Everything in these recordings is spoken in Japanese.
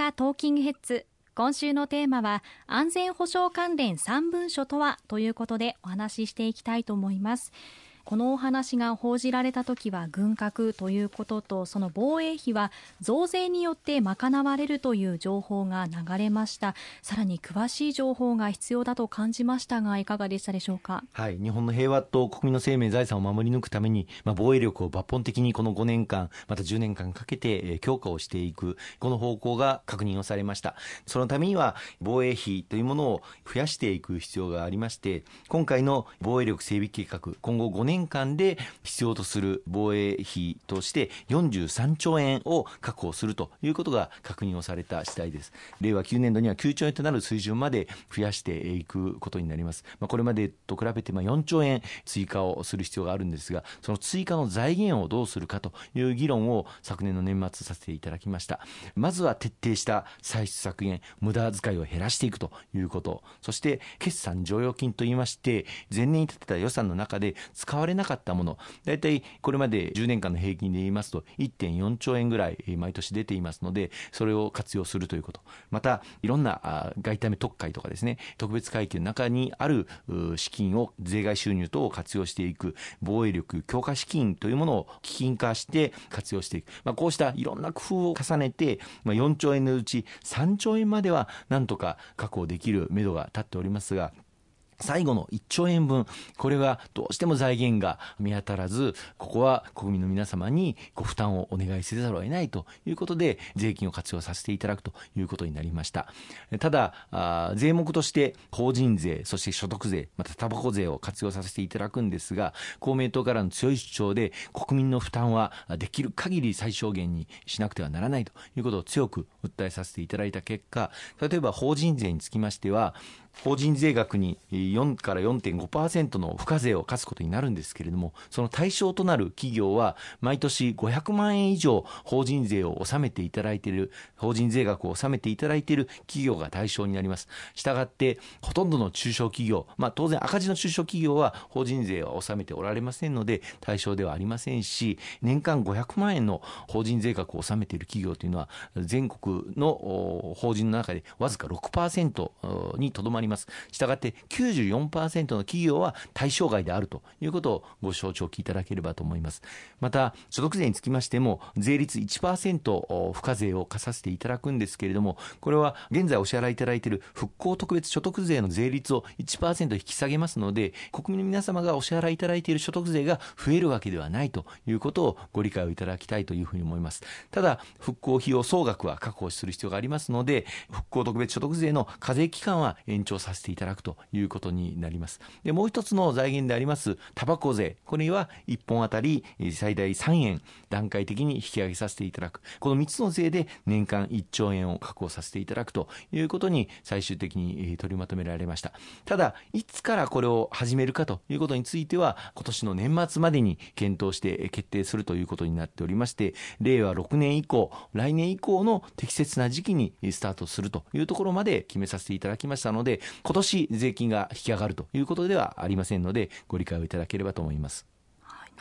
阪トーキングヘッズ。今週のテーマは安全保障関連3文書とは？ということでお話ししていきたいと思います。このお話が報じられた時は軍拡ということとその防衛費は増税によって賄われるという情報が流れました。さらに詳しい情報が必要だと感じましたがいかがでしたでしょうか？はい日本の平和と国民の生命財産を守り抜くために、まあ、防衛力を抜本的にこの5年間また10年間かけて強化をしていくこの方向が確認をされました。そのためには防衛費というものを増やしていく必要がありまして今回の防衛力整備計画今後5年年間で必要とする防衛費として43兆円を確保するということが確認をされた次第です。令和9年度には9兆円となる水準まで増やしていくことになります、まあ、これまでと比べてまあ4兆円追加をする必要があるんですがその追加の財源をどうするかという議論を昨年の年末させていただきました。まずは徹底した歳出削減無駄遣いを減らしていくということ。そして決算剰余金といいまして前年に立てた予算の中で使われなかったもの、大体これまで10年間の平均で言いますと、1.4兆円ぐらい毎年出ていますので、それを活用するということ、また、いろんな外為特会とかですね、特別会計の中にある資金を税外収入等を活用していく、防衛力強化資金というものを基金化して活用していく、まあ、こうしたいろんな工夫を重ねて、まあ、4兆円のうち3兆円まではなんとか確保できるめどが立っておりますが、最後の1兆円分、これはどうしても財源が見当たらず、ここは国民の皆様にご負担をお願いせざるを得ないということで、税金を活用させていただくということになりました。ただ、税目として法人税、そして所得税、またタバコ税を活用させていただくんですが、公明党からの強い主張で、国民の負担はできる限り最小限にしなくてはならないということを強く訴えさせていただいた結果、例えば法人税につきましては、法人税額に4から4.5%の付加税を課すことになるんですけれども、その対象となる企業は、毎年500万円以上法人税を納めていただいている、法人税額を納めていただいている企業が対象になります。したがって、ほとんどの中小企業、まあ当然赤字の中小企業は法人税を納めておられませんので、対象ではありませんし、年間500万円の法人税額を納めている企業というのは、全国の法人の中でわずか6%にとどまります。したがって94%の企業は対象外であるということをご承知おきいただければと思います。また、所得税につきましても、税率1%付加税を課させていただくんですけれども、これは現在お支払いいただいている復興特別所得税の税率を1%引き下げますので、国民の皆様がお支払いいただいている所得税が増えるわけではないということをご理解をいただきたいというふうに思います。ただ、復興費用総額は確保する必要がありますので、復興特別所得税の課税期間は延長させていただくということになります。でもう一つの財源でありますタバコ税、これは1本あたり最大3円段階的に引き上げさせていただく。この3つの税で年間1兆円を確保させていただくということに最終的に取りまとめられました。ただ、いつからこれを始めるかということについては、今年の年末までに検討して決定するということになっておりまして、令和6年以降、来年以降の適切な時期にスタートするというところまで決めさせていただきましたので、今年税金が引き上がるということではありませんので、ご理解をいただければと思います。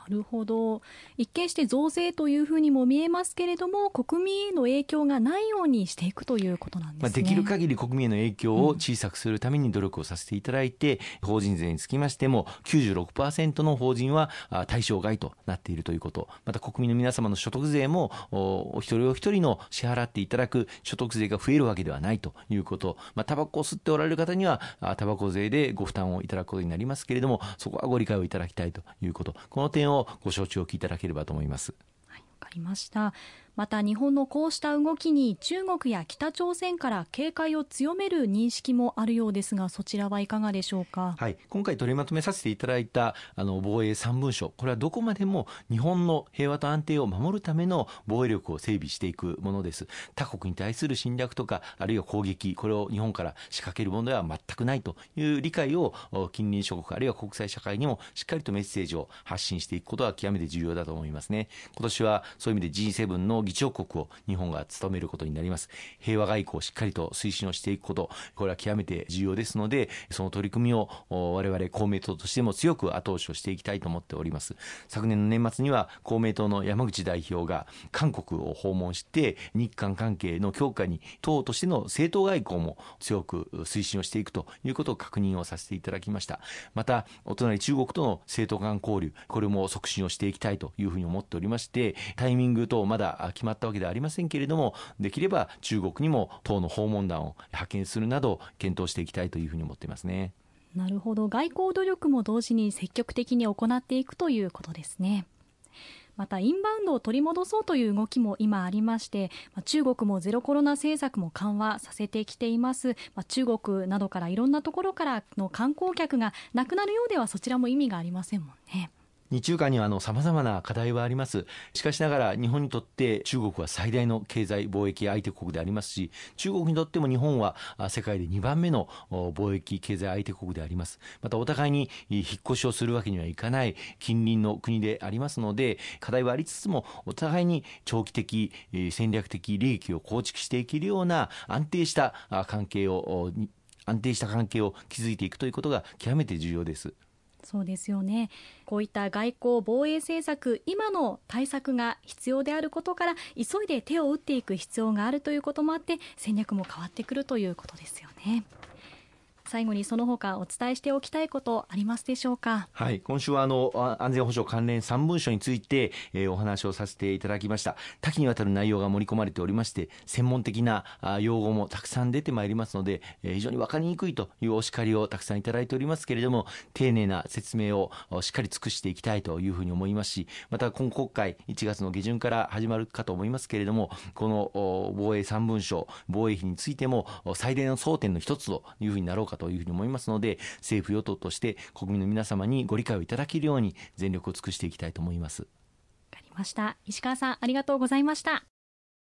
なるほど。一見して増税というふうにも見えますけれども国民への影響がないようにしていくということなんです、ね、まあ、できる限り国民への影響を小さくするために努力をさせていただいて、うん、法人税につきましても96%の法人は対象外となっているということ。また国民の皆様の所得税もお一人お一人の支払っていただく所得税が増えるわけではないということ。まあタバコを吸っておられる方にはタバコ税でご負担をいただくことになりますけれどもそこはご理解をいただきたいということ。この点をご承知おきいただければと思います。はい、わかりました。また日本のこうした動きに中国や北朝鮮から警戒を強める認識もあるようですがそちらはいかがでしょうか、はい、今回取りまとめさせていただいたあの防衛3文書。これはどこまでも日本の平和と安定を守るための防衛力を整備していくものです。他国に対する侵略とかあるいは攻撃これを日本から仕掛けるものでは全くないという理解を近隣諸国あるいは国際社会にもしっかりとメッセージを発信していくことは極めて重要だと思いますね。今年はそういう意味で G7 のの議長国を日本が務めることになります。平和外交をしっかりと推進をしていくこと、これは極めて重要ですので、その取り組みを我々公明党としても強く後押しをしていきたいと思っております。昨年の年末には公明党の山口代表が韓国を訪問して、日韓関係の強化に党としての政党外交も強く推進をしていくということを確認をさせていただきました。また、お隣中国との政党間交流、これも促進をしていきたいというふうに思っておりまして、タイミング等まだ決まったわけではありませんけれども、できれば中国にも党の訪問団を派遣するなど、検討していきたいというふうに思っていますね。なるほど。外交努力も同時に積極的に行っていくということですね。またインバウンドを取り戻そうという動きも今ありまして中国もゼロコロナ政策も緩和させてきています中国などからいろんなところからの観光客がなくなるようではそちらも意味がありませんもんね。日中間にはあの様々な課題はあります。しかしながら日本にとって中国は最大の経済貿易相手国でありますし、中国にとっても日本は世界で2番目の貿易経済相手国であります。またお互いに引っ越しをするわけにはいかない近隣の国でありますので、課題はありつつもお互いに長期的戦略的利益を構築していけるような安定した関係を安定した関係を築いていくということが極めて重要です。そうですよねこういった外交防衛政策今の対策が必要であることから急いで手を打っていく必要があるということもあって戦略も変わってくるということですよね。最後にその他お伝えしておきたいことありますでしょうか？はい、今週はあの安全保障関連3文書について、えー、お話をさせていただきました。多岐にわたる内容が盛り込まれておりまして、専門的な用語もたくさん出てまいりますので、えー、非常に分かりにくいというお叱りをたくさんいただいておりますけれども、丁寧な説明をしっかり尽くしていきたいというふうに思いますし、また今国会1月の下旬から始まるかと思いますけれども、この防衛3文書、防衛費についても最大の争点の一つというふうになろうかというふうに思いますので、政府与党として国民の皆様にご理解をいただけるように全力を尽くしていきたいと思います。わかりました。石川さん、ありがとうございました。